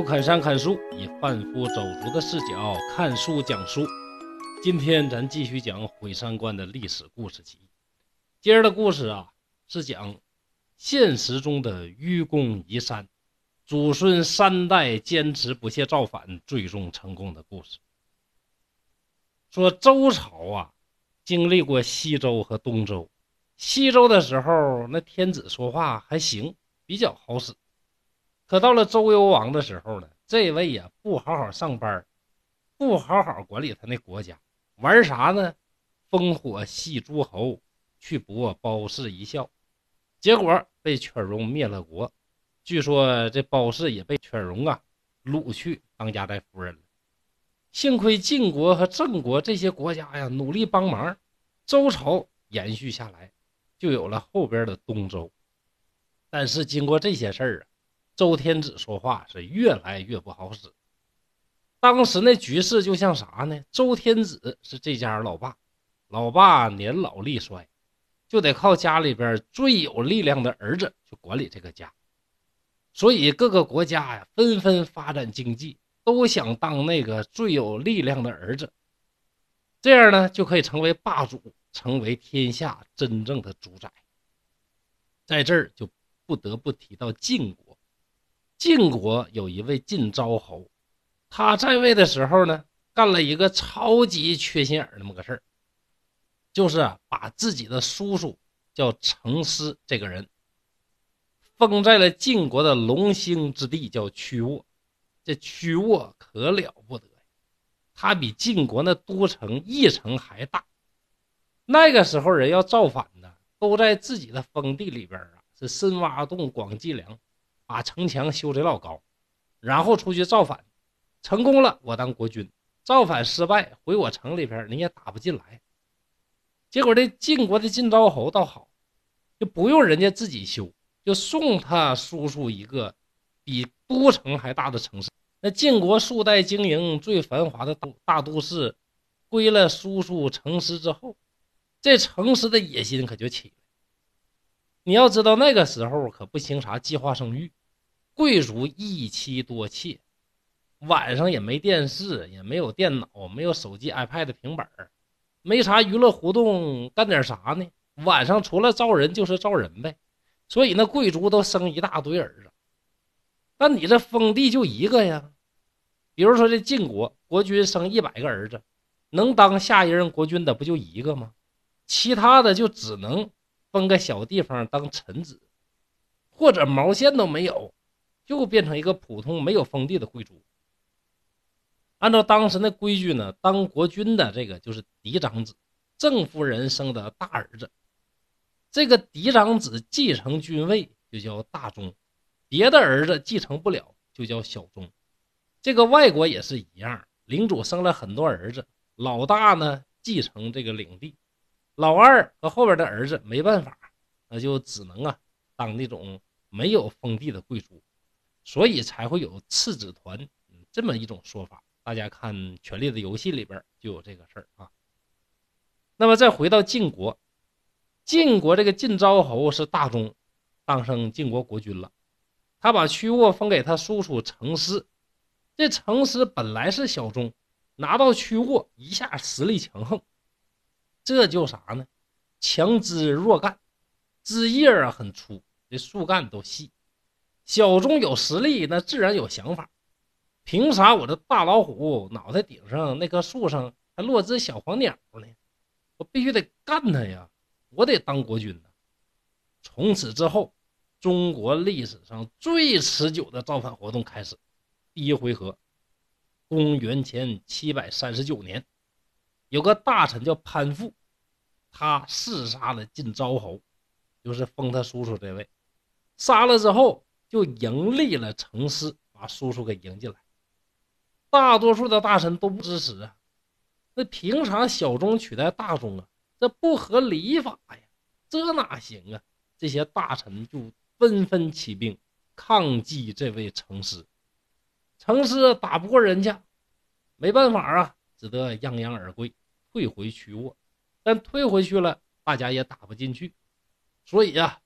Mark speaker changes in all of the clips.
Speaker 1: 刘侃山看书，以贩夫走卒的视角看书讲书。今天咱继续讲毁三观的历史故事集。今儿的故事啊，是讲现实中的愚公移山，祖孙三代坚持不懈造反，最终成功的故事。说周朝啊，经历过西周和东周。西周的时候，那天子说话还行，比较好使。可到了周幽王的时候呢，这位呀不好好上班，不好好管理他那国家，玩啥呢？烽火戏诸侯，去博褒姒一笑，结果被犬戎灭了国。据说这褒姒也被犬戎啊掳去当家大夫人了。幸亏晋国和郑国这些国家呀努力帮忙，周朝延续下来。就有了后边的东周，但是经过这些事儿啊，周天子说话是越来越不好使。当时那局势就像啥呢？周天子是这家老爸，老爸年老力衰，就得靠家里边最有力量的儿子去管理这个家。所以各个国家呀纷纷发展经济，都想当那个最有力量的儿子，这样呢就可以成为霸主。成为天下真正的主宰，在这儿就不得不提到晋国。晋国有一位晋昭侯，他在位的时候呢，干了一个超级缺心眼那么个事儿，就是把自己的叔叔叫成师这个人封在了晋国的龙兴之地，叫曲沃。这曲沃可了不得呀，他比晋国那都城翼城还大。那个时候人要造反呢，都在自己的封地里边啊，是深挖洞、广积粮，把城墙修得老高，然后出去造反，成功了我当国君；造反失败回我城里边，你也打不进来。结果这晋国的晋昭侯倒好，就不用人家自己修，就送他叔叔一个比都城还大的城市。那晋国数代经营最繁华的都大都市，归了叔叔城师之后。这城市的野心可就起了。你要知道，那个时候可不兴啥计划生育，贵族一妻多妾，晚上也没电视，也没有电脑，没有手机、iPad、平板没啥娱乐活动，干点啥呢？晚上除了招人就是招人呗。所以那贵族都生一大堆儿子。但你这封地就一个呀，比如说这晋国国君生一百个儿子，能当下一任国君的不就一个吗？其他的就只能分个小地方当臣子，或者毛线都没有，就变成一个普通没有封地的贵族。按照当时的规矩呢，当国君的这个就是嫡长子，郑夫人生的大儿子，这个嫡长子继承君位就叫大宗，别的儿子继承不了就叫小宗。这个外国也是一样，领主生了很多儿子，老大呢继承这个领地。老二和后边的儿子没办法，那就只能啊当那种没有封地的贵族，所以才会有次子团这么一种说法。大家看《权力的游戏》里边就有这个事儿啊。那么再回到晋国，晋国这个晋昭侯是大宗，当上晋国国君了。他把曲沃封给他叔叔成师，这成师本来是小宗，拿到曲沃一下实力强横。这叫啥呢？强枝弱干，枝叶啊很粗，这树干都细。小中有实力，那自然有想法。凭啥我这大老虎脑袋顶上那棵树上还落只小黄鸟呢？我必须得干他呀！我得当国君呢。从此之后，中国历史上最持久的造反活动开始。第一回合，公元前七百三十九年。有个大臣叫潘富，他弑杀了晋昭侯，就是封他叔叔这位。杀了之后，就迎立了成师，把叔叔给迎进来。大多数的大臣都不支持啊，那凭啥小宗取代大宗啊？这不合礼法呀，这哪行啊？这些大臣就纷纷起兵抗击这位成师。成师打不过人家，没办法啊，只得泱泱而归。退回曲沃，但退回去了，大家也打不进去，所以呀，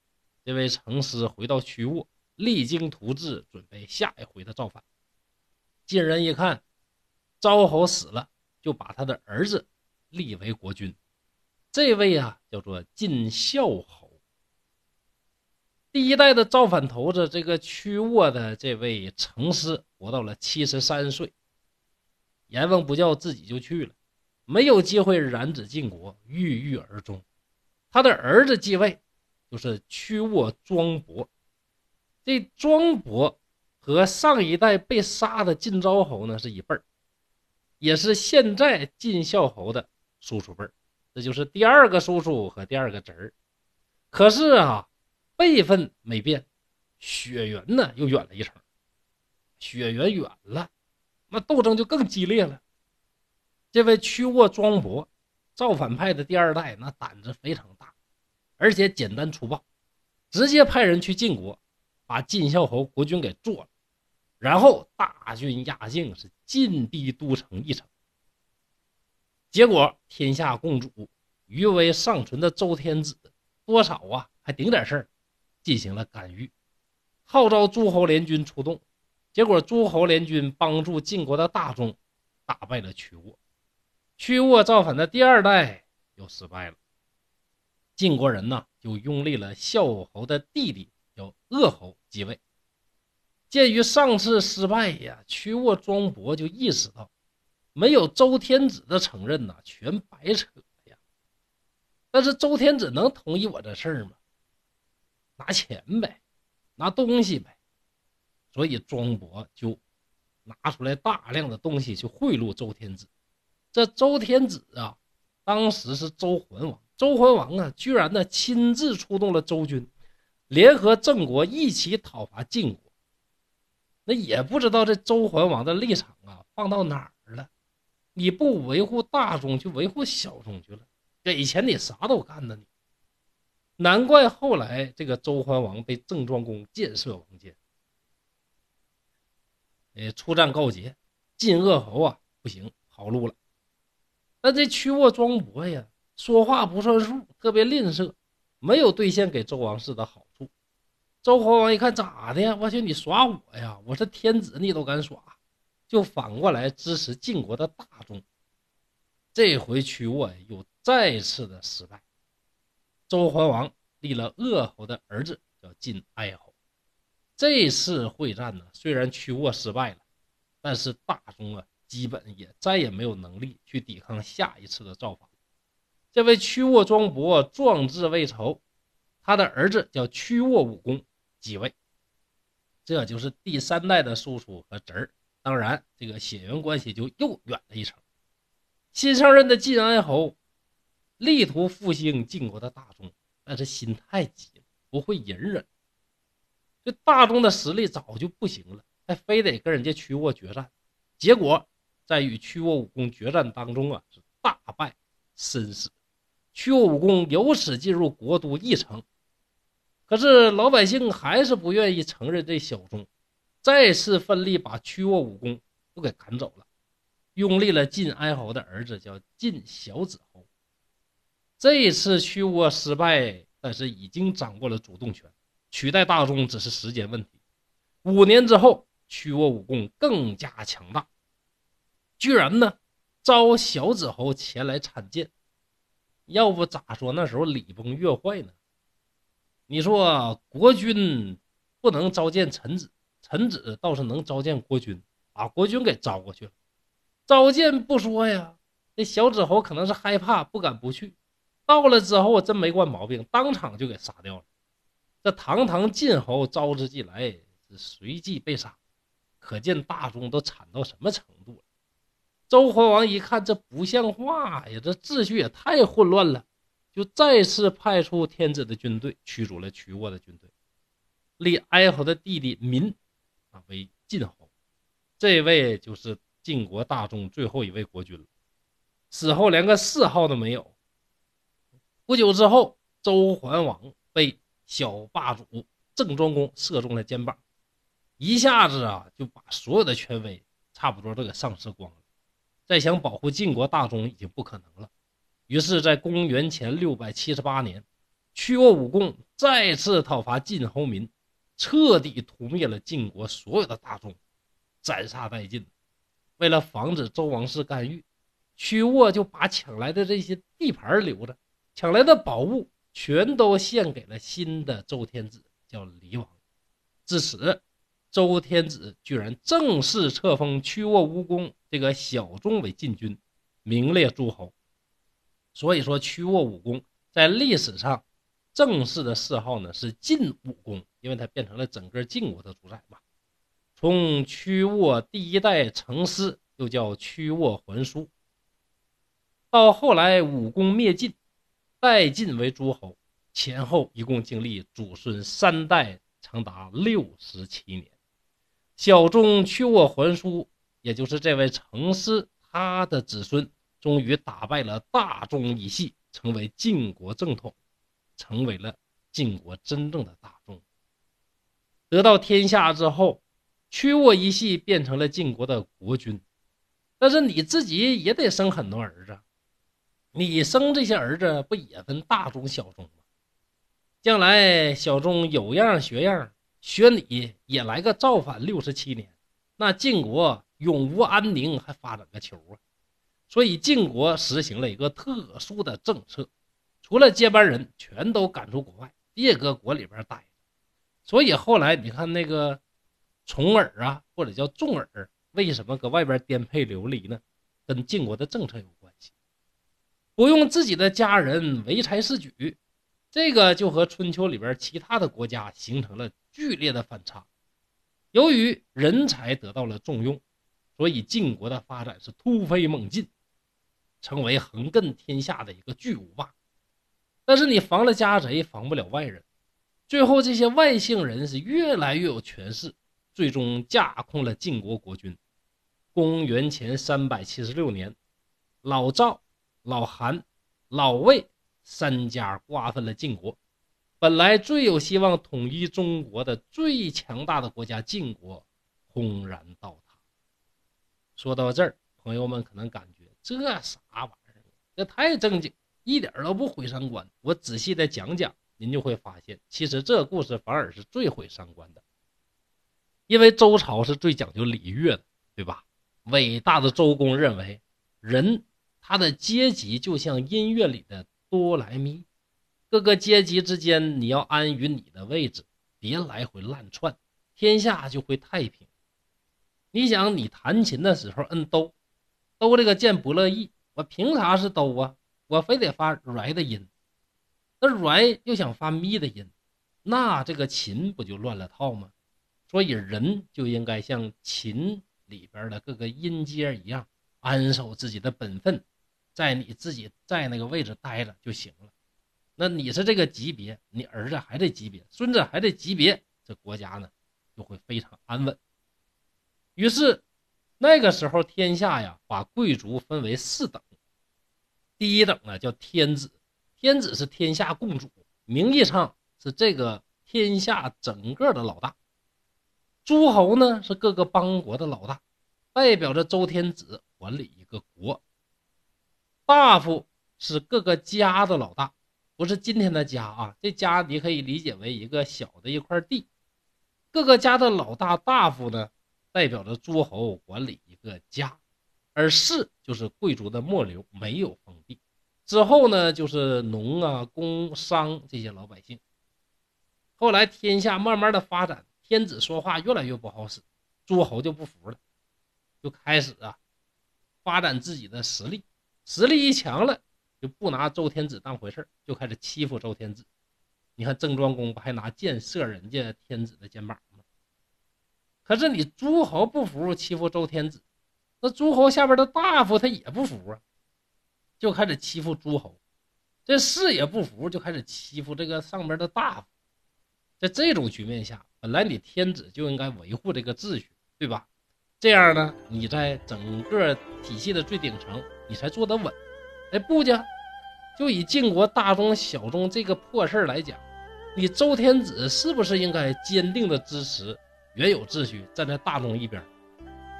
Speaker 1: 这位成师回到曲沃，励精图治，准备下一回的造反。晋人一看昭侯死了，就把他的儿子立为国君。这位啊，叫做晋孝侯。第一代的造反头子，这个屈沃的这位成师，活到了七十三岁。阎王不叫，自己就去了，没有机会染指晋国，郁郁而终。他的儿子继位，就是屈沃庄伯。这庄伯和上一代被杀的晋昭侯呢是一辈儿，也是现在晋孝侯的叔叔辈儿，这就是第二个叔叔和第二个侄儿。可是啊。辈分没变，血缘呢又远了一层。血缘远了，那斗争就更激烈了。这位屈沃庄伯，造反派的第二代，那胆子非常大，而且简单粗暴，直接派人去晋国，把晋孝侯国君给做了，然后大军压境，是进逼都城一城。结果天下共主，余威尚存的周天子，多少啊还顶点事儿。进行了干预，号召诸侯联军出动，结果诸侯联军帮助晋国的大宗打败了屈沃，屈沃造反的第二代又失败了。晋国人呢就拥立了孝侯的弟弟叫鄂侯继位。鉴于上次失败呀，屈沃庄伯就意识到，没有周天子的承认呐，全白扯呀。但是周天子能同意我这事儿吗？拿钱呗，拿东西呗，所以庄伯就拿出来大量的东西去贿赂周天子。这周天子啊，当时是周桓王，周桓王啊，居然呢亲自出动了周军，联合郑国一起讨伐晋国。那也不知道这周桓王的立场啊放到哪儿了？你不维护大众，去维护小众去了，给钱你啥都干呢你。难怪后来这个周桓王被郑庄公箭射王建。哎，出战告捷，晋鄂侯啊不行，跑路了。但这屈沃庄伯呀，说话不算数，特别吝啬，没有兑现给周王室的好处。周桓王一看咋的？我去，你耍我呀！我是天子，你都敢耍，就反过来支持晋国的大众。这回屈沃又再次的失败。周桓王立了鄂侯的儿子，叫晋哀侯。这次会战呢，虽然屈沃失败了，但是大宗啊，基本也再也没有能力去抵抗下一次的造反。这位屈沃庄伯壮志未酬，他的儿子叫屈沃武功继位，这就是第三代的叔叔和侄儿。当然，这个血缘关系就又远了一层。新上任的晋安侯。力图复兴晋国的大宗，但是心太急了，不会隐忍。这大宗的实力早就不行了，还非得跟人家屈沃决战。结果在与屈沃武功决战当中啊，是大败身死。屈沃武功由此进入国都义城。可是老百姓还是不愿意承认这小宗，再次奋力把屈沃武功都给赶走了，拥立了晋哀侯的儿子，叫晋小子侯。这一次屈沃失败，但是已经掌握了主动权，取代大宗只是时间问题。五年之后，屈沃武功更加强大，居然呢招小子侯前来参见。要不咋说那时候礼崩乐坏呢？你说国君不能召见臣子，臣子倒是能召见国君，把国君给招过去了。召见不说呀，那小子侯可能是害怕，不敢不去。到了之后，真没惯毛病，当场就给杀掉了。这堂堂晋侯招之即来，随即被杀，可见大众都惨到什么程度了。周桓王一看这不像话呀，这秩序也太混乱了，就再次派出天子的军队驱逐了曲沃的军队，立哀侯的弟弟民啊为晋侯。这位就是晋国大众最后一位国君了，死后连个谥号都没有。不久之后，周桓王被小霸主郑庄公射中了肩膀，一下子啊就把所有的权威差不多都给丧失光了。再想保护晋国大宗已经不可能了。于是，在公元前六百七十八年，屈沃武公再次讨伐晋侯民，彻底屠灭了晋国所有的大宗，斩杀殆尽。为了防止周王室干预，屈沃就把抢来的这些地盘留着，抢来的宝物全都献给了新的周天子，叫黎王。至此，周天子居然正式册封屈沃无功这个小宗为禁军，名列诸侯。所以说，屈沃武功在历史上正式的谥号呢是晋武公，因为他变成了整个晋国的主宰嘛。从屈沃第一代成师，又叫屈沃桓叔，到后来武功灭晋，代晋为诸侯，前后一共经历祖孙三代，长达六十七年。小中屈沃还叔，也就是这位成师，他的子孙。终于打败了大中一系，成为晋国正统，成为了晋国真正的大宗。得到天下之后，屈沃一系变成了晋国的国君。但是你自己也得生很多儿子，你生这些儿子不也分大宗小宗吗？将来小宗有样学样，学你也来个造反六十七年，那晋国永无安宁，还发展个球啊！所以晋国实行了一个特殊的政策，除了接班人，全都赶出国外，别搁国里边待。所以后来你看那个重耳啊，或者叫重耳，为什么搁外边颠沛流离呢？跟晋国的政策有关系，不用自己的家人唯才是举，这个就和春秋里边其他的国家形成了剧烈的反差。由于人才得到了重用，所以晋国的发展是突飞猛进。成为横亘天下的一个巨无霸，但是你防了家贼，防不了外人。最后，这些外姓人是越来越有权势，最终架空了晋国国君。公元前三百七十六年，老赵、老韩、老魏三家瓜分了晋国。本来最有希望统一中国的最强大的国家晋国，轰然倒塌。说到这儿，朋友们可能感觉。这啥玩意儿？这太正经，一点都不毁三观。我仔细的讲讲，您就会发现，其实这故事反而是最毁三观的。因为周朝是最讲究礼乐的，对吧？伟大的周公认为，人他的阶级就像音乐里的哆来咪，各个阶级之间你要安于你的位置，别来回乱窜，天下就会太平。你想，你弹琴的时候摁哆。哆这个键不乐意，我凭啥是哆啊？我非得发软的音，那软又想发咪的音，那这个琴不就乱了套吗？所以人就应该像琴里边的各个音阶一样，安守自己的本分，在你自己在那个位置待着就行了。那你是这个级别，你儿子还得级别，孙子还得级别，这国家呢就会非常安稳。于是。那个时候，天下呀，把贵族分为四等。第一等呢叫天子，天子是天下共主，名义上是这个天下整个的老大。诸侯呢是各个邦国的老大，代表着周天子管理一个国。大夫是各个家的老大，不是今天的家啊，这家你可以理解为一个小的一块地。各个家的老大大夫呢？代表着诸侯管理一个家，而士就是贵族的末流，没有封地。之后呢，就是农啊、工商这些老百姓。后来天下慢慢的发展，天子说话越来越不好使，诸侯就不服了，就开始啊发展自己的实力。实力一强了，就不拿周天子当回事就开始欺负周天子。你看郑庄公不还拿箭射人家天子的肩膀吗？可是你诸侯不服，欺负周天子，那诸侯下边的大夫他也不服啊，就开始欺负诸侯。这士也不服，就开始欺负这个上边的大夫。在这种局面下，本来你天子就应该维护这个秩序，对吧？这样呢，你在整个体系的最顶层，你才坐得稳。哎，不家，就以晋国大宗小宗这个破事来讲，你周天子是不是应该坚定的支持？原有秩序站在大众一边，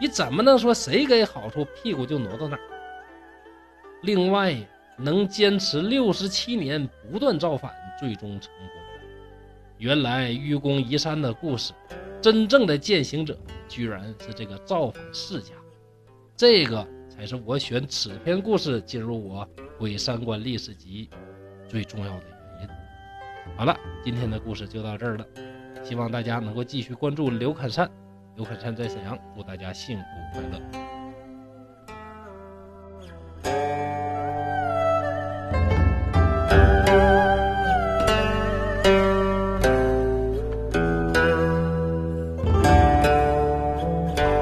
Speaker 1: 你怎么能说谁给好处，屁股就挪到哪？另外，能坚持六十七年不断造反，最终成功。原来愚公移山的故事，真正的践行者居然是这个造反世家。这个才是我选此篇故事进入我鬼三观历史集最重要的原因。好了，今天的故事就到这儿了，希望大家能够继续关注刘侃山。刘侃山在沈阳，祝大家幸福快乐。